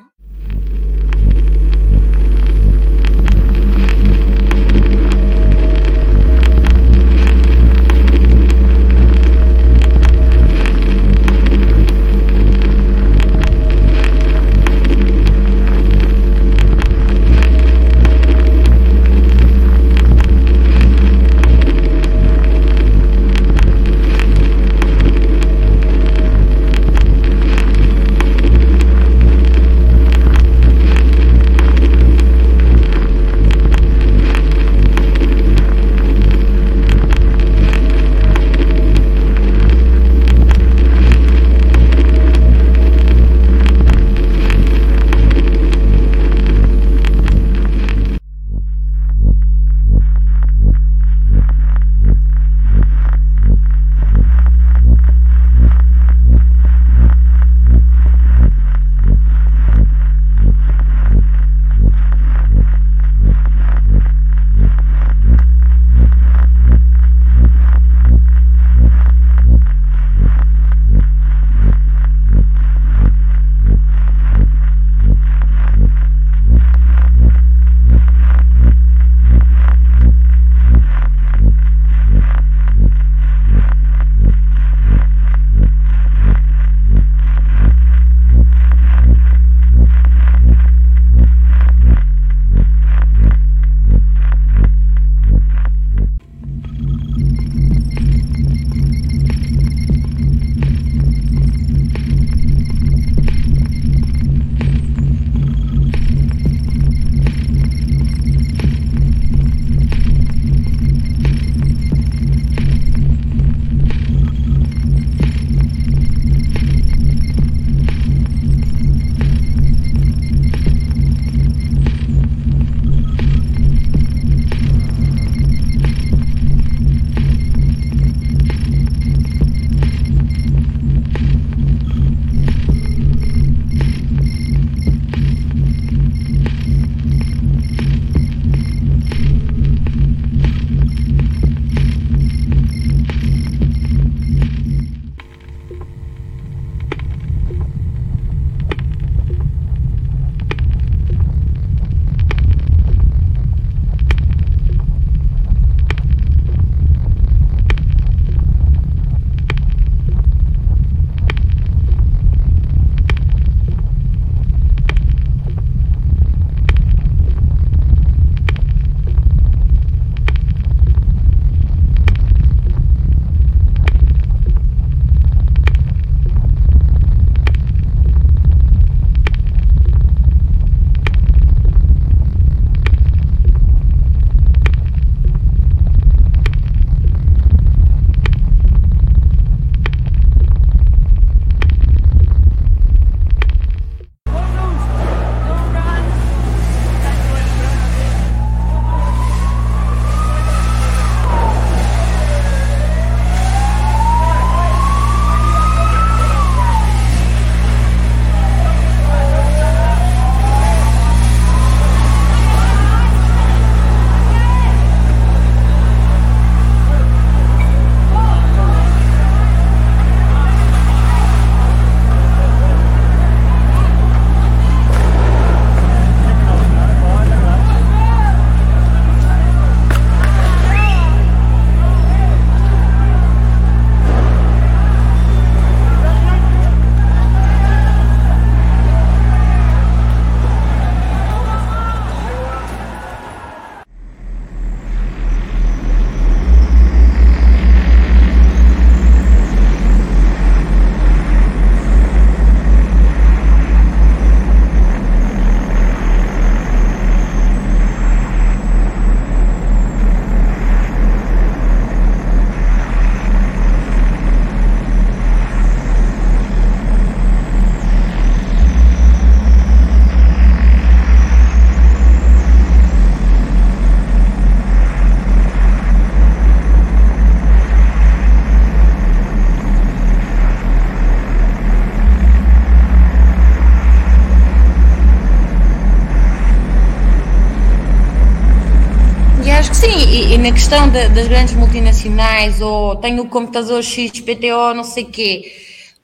Na questão de, das grandes multinacionais, ou tenho o computador XPTO, não sei o quê,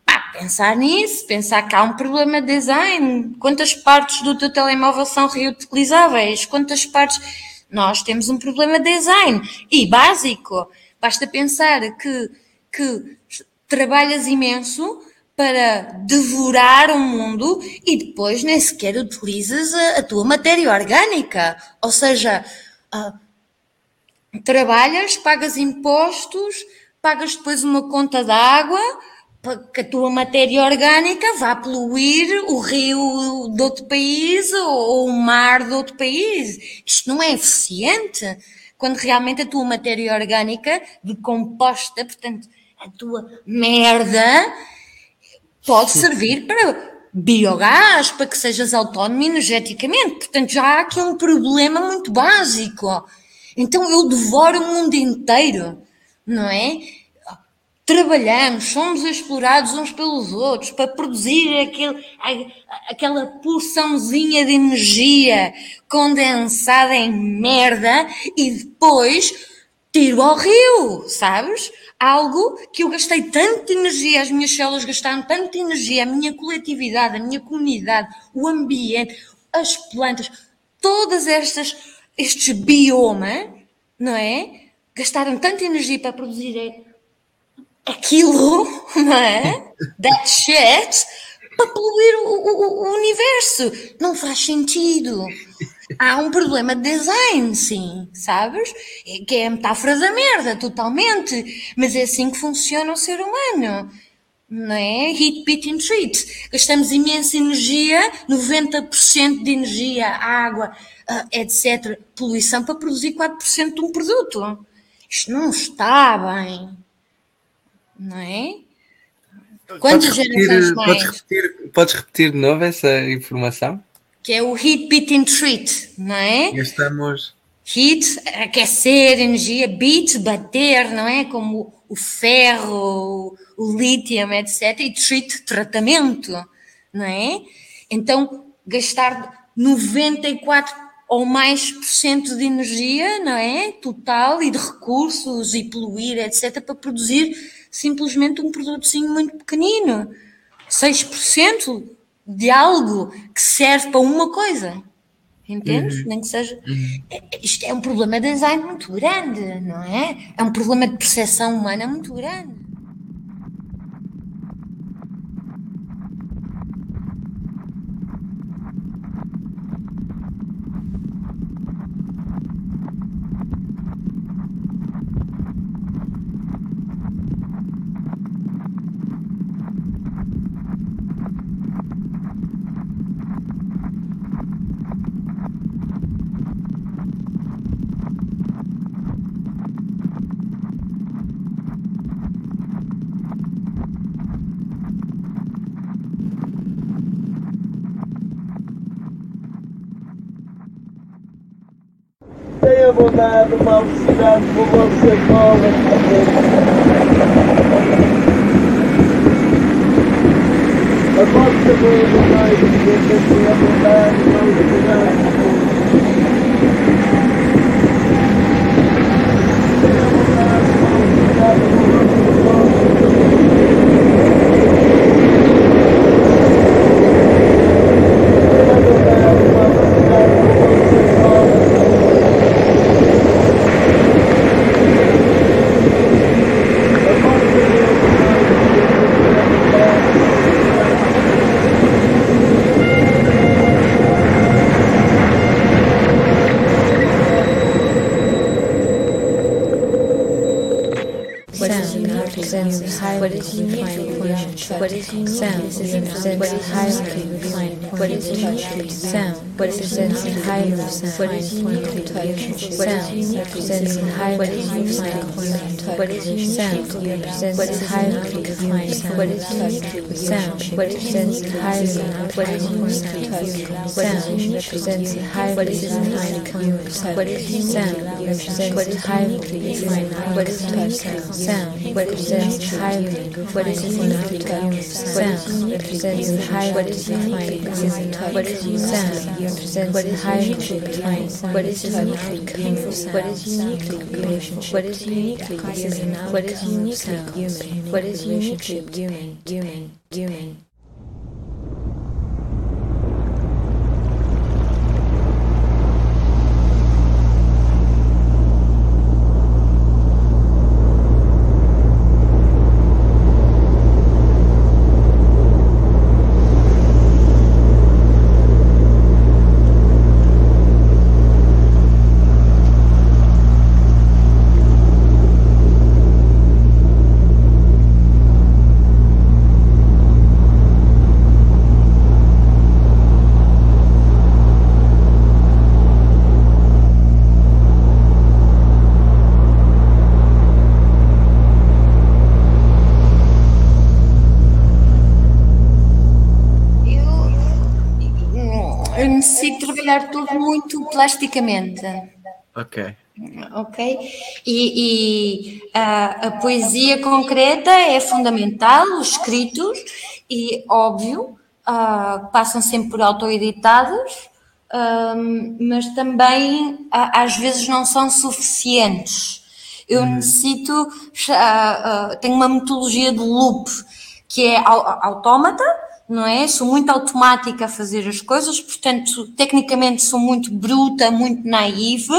pá, pensar nisso, pensar que há um problema de design. Quantas partes do teu telemóvel são reutilizáveis? Quantas partes. Nós temos um problema de design. E básico, basta pensar que, que trabalhas imenso para devorar o mundo e depois nem sequer utilizas a, a tua matéria orgânica. Ou seja, uh, trabalhas, pagas impostos, pagas depois uma conta de água para que a tua matéria orgânica vá poluir o rio de outro país ou o mar de outro país. Isto não é eficiente. Quando realmente a tua matéria orgânica decomposta, portanto, a tua merda, pode servir para biogás, para que sejas autónomo energeticamente. Portanto, já há aqui um problema muito básico. Então eu devoro o mundo inteiro, não é? Trabalhamos, somos explorados uns pelos outros para produzir aquele, aquela porçãozinha de energia condensada em merda e depois tiro ao rio, sabes? algo que eu gastei tanta energia, as minhas células gastaram tanta energia, a minha coletividade, a minha comunidade, o ambiente, as plantas, todas estas, estes biomas, não é? Gastaram tanta energia para produzir aquilo, não é? That shit, para poluir o, o, o universo. Não faz sentido há um problema de design, sim, sabes? Que é a metáfora da merda, totalmente. Mas é assim que funciona o ser humano. Não é? Heat, beat and treat. Gastamos imensa energia, 90% de energia, água, uh, etc., poluição, para produzir 4% de um produto. Isto não está bem. Não é? Quantas podes repetir, gerações mais? Podes repetir, podes repetir de novo essa informação? que é o heat, beat and treat, não é? Estamos. Heat, aquecer, energia, beat, bater, não é? Como o ferro, o lítio, etc. E treat, tratamento, não é? Então, gastar 94 ou mais por cento de energia, não é? Total e de recursos e poluir, etc., para produzir simplesmente um produtozinho muito pequenino. 6% de algo que serve para uma coisa. Entendes? Uhum. Nem que seja. Uhum. É, isto é um problema de design muito grande, não é? É um problema de percepção humana muito grande. yardım alsınlar, babası bağlanmadı. Babası bağlanmaydı, yetesi yapılar, bağlanmadılar. Thank you. What is unique relationship? What is unique sound? What is hierarchy refined? What is unique sound? What is sense and higher sound? What is uniquely relationship? Sound represents and higher what is uniquely sound? What is sound represents what is unique refined? What is uniquely sound? What is sense and higher sound? What is unique sound? What is represents and higher what is uniquely sound? What is sound? Reclining what is touch sound what presents What is uniquely human sound represents what is uniquely what is unique sound what is uniquely divine what is uniquely human what is uniquely relationship what is uniquely human what is uniquely human what is uniquely human human human plasticamente. Ok. Ok? E, e a, a, poesia concreta é fundamental, os escritos, e óbvio, uh, passam sempre por autoeditados, um, mas também uh, às vezes não são suficientes. Eu uhum. necessito, uh, tenho uma metodologia de loop, que é autómata, não é? Sou muito automática a fazer as coisas, portanto, tecnicamente sou muito bruta, muito naive,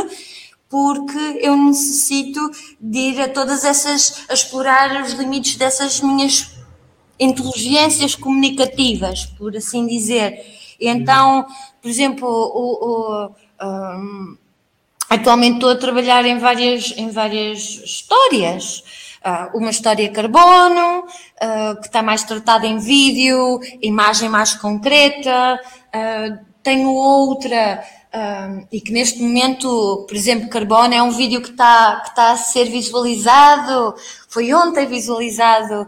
porque eu necessito de ir a todas essas, a explorar os limites dessas minhas inteligências comunicativas, por assim dizer. Então, por exemplo, o, o um, atualmente estou a trabalhar em várias, em várias histórias. Uh, uma história carbono, uh, que está mais tratada em vídeo, imagem mais concreta. Uh, tenho outra, e que neste momento, por exemplo, carbono é um vídeo que está, que está a ser visualizado, foi ontem visualizado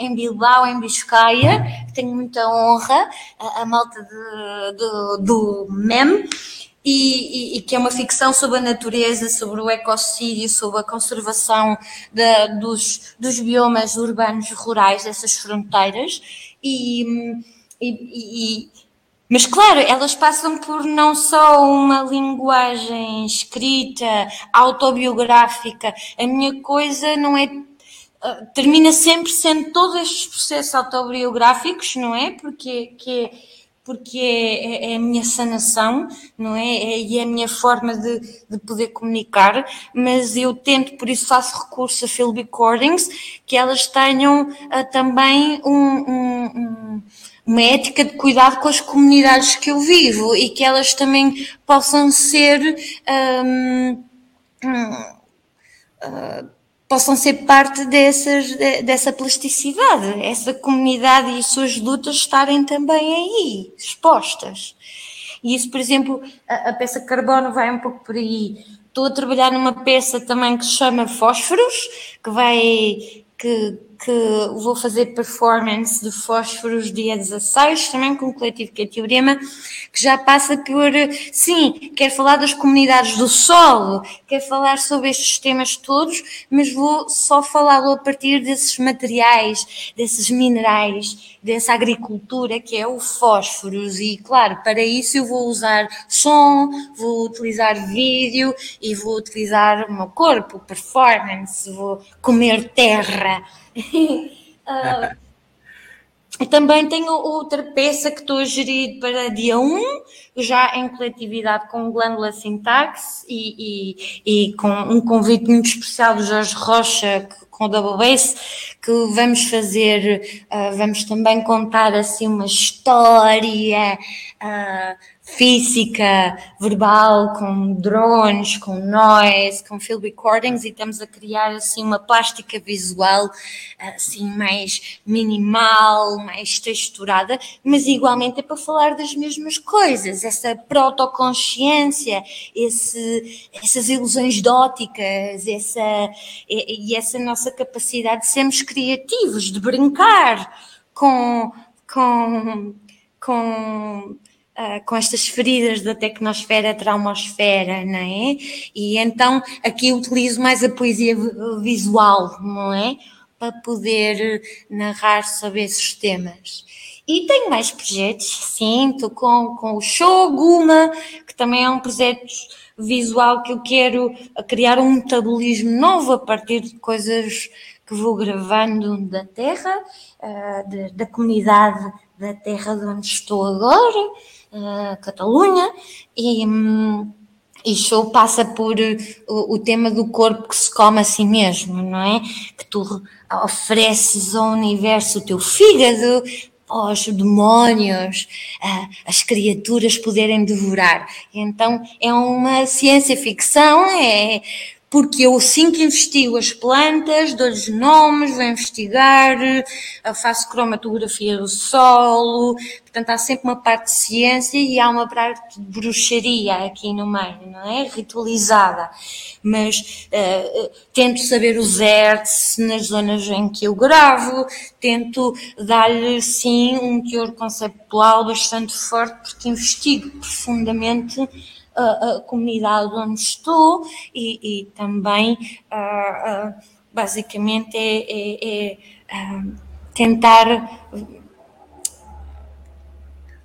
em Bilbao, em Biscaia, tenho muita honra, a, a malta de, do MEM, e, e, e, que é uma ficção sobre a natureza, sobre o ecocídio, sobre a conservação dos, dos biomas urbanos rurais, dessas fronteiras. E, e, mas, claro, elas passam por não só uma linguagem escrita, autobiográfica. A minha coisa não é ah, termina sempre sendo todos estes processos autobiográficos, não é? Porque que é porque é, é, é, a minha sanação, não é? é? E é a minha forma de, de poder comunicar, mas eu tento, por isso faço recurso a Phil Recordings, que elas tenham uh, também um, um, um, uma ética de cuidado com as comunidades que eu vivo e que elas também possam ser. Um, uh, possam ser parte dessas, dessa plasticidade, essa comunidade e as suas lutas estarem também aí, expostas. E isso, por exemplo, a, a peça Carbono vai um pouco por aí. Estou a trabalhar numa peça também que se chama Fósforos, que vai que, que vou fazer performance de fósforos dia 16, também com o coletivo que é Teorema, que já passa por, sim, quer falar das comunidades do solo, quer falar sobre estes temas todos, mas vou só falá-lo a partir desses materiais, desses minerais, dessa agricultura que é o fósforos. E claro, para isso eu vou usar som, vou utilizar vídeo e vou utilizar o meu corpo, performance, vou comer terra uh, também tenho outra peça que estou a gerir para dia 1, já em coletividade com Glândula Sintaxe e, e, e com um convite muito especial do Jorge Rocha, com o Double Bass, que vamos fazer, uh, vamos também contar assim uma história. Uh, física, verbal, com drones, com noise, com field recordings e estamos a criar assim uma plástica visual assim mais minimal, mais texturada, mas igualmente é para falar das mesmas coisas, essa protoconsciência, esse, essas ilusões dóticas, essa, e, e essa nossa capacidade de sermos criativos, de brincar com, com, com Uh, com estas feridas da tecnosfera, traumosfera, não é? E então aqui utilizo mais a poesia visual, não é? para poder narrar sobre esses temas. E tenho mais projetos, sim, estou com, com o Show Guma, que também é um projeto visual que eu quero criar um metabolismo novo a partir de coisas que vou gravando da terra, uh, de, da comunidade da terra de onde estou agora, uh, Catalunha, e, um, e show passa por o, o, tema do corpo que se come a si mesmo, não é? Que tu ofereces ao universo o teu fígado, aos demónios, as criaturas poderem devorar. Então é uma ciência-ficção, é porque eu sim que investigo as plantas, dou-lhes nomes, vou investigar, faço cromatografia do solo, portanto há sempre uma parte de ciência e há uma parte de bruxaria aqui no meio, não é? Ritualizada. Mas uh, tento saber os hertz nas zonas em que eu gravo, tento dar-lhe sim um teor conceptual bastante forte porque investigo profundamente a, a comunidade onde estou e, e também basicamente é, é, é tentar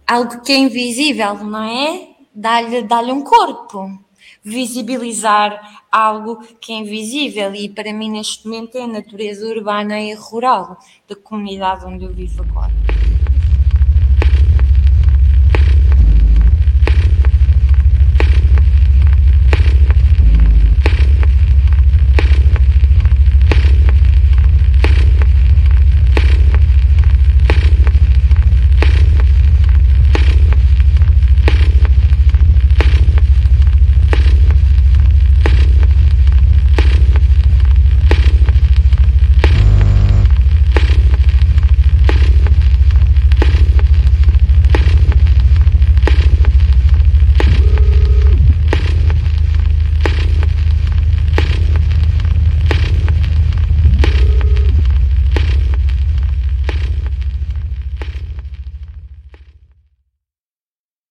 algo que é invisível, não é? Dar-lhe dar um corpo, visibilizar algo que é invisível e para mim neste momento é a natureza urbana e rural da comunidade onde eu vivo agora.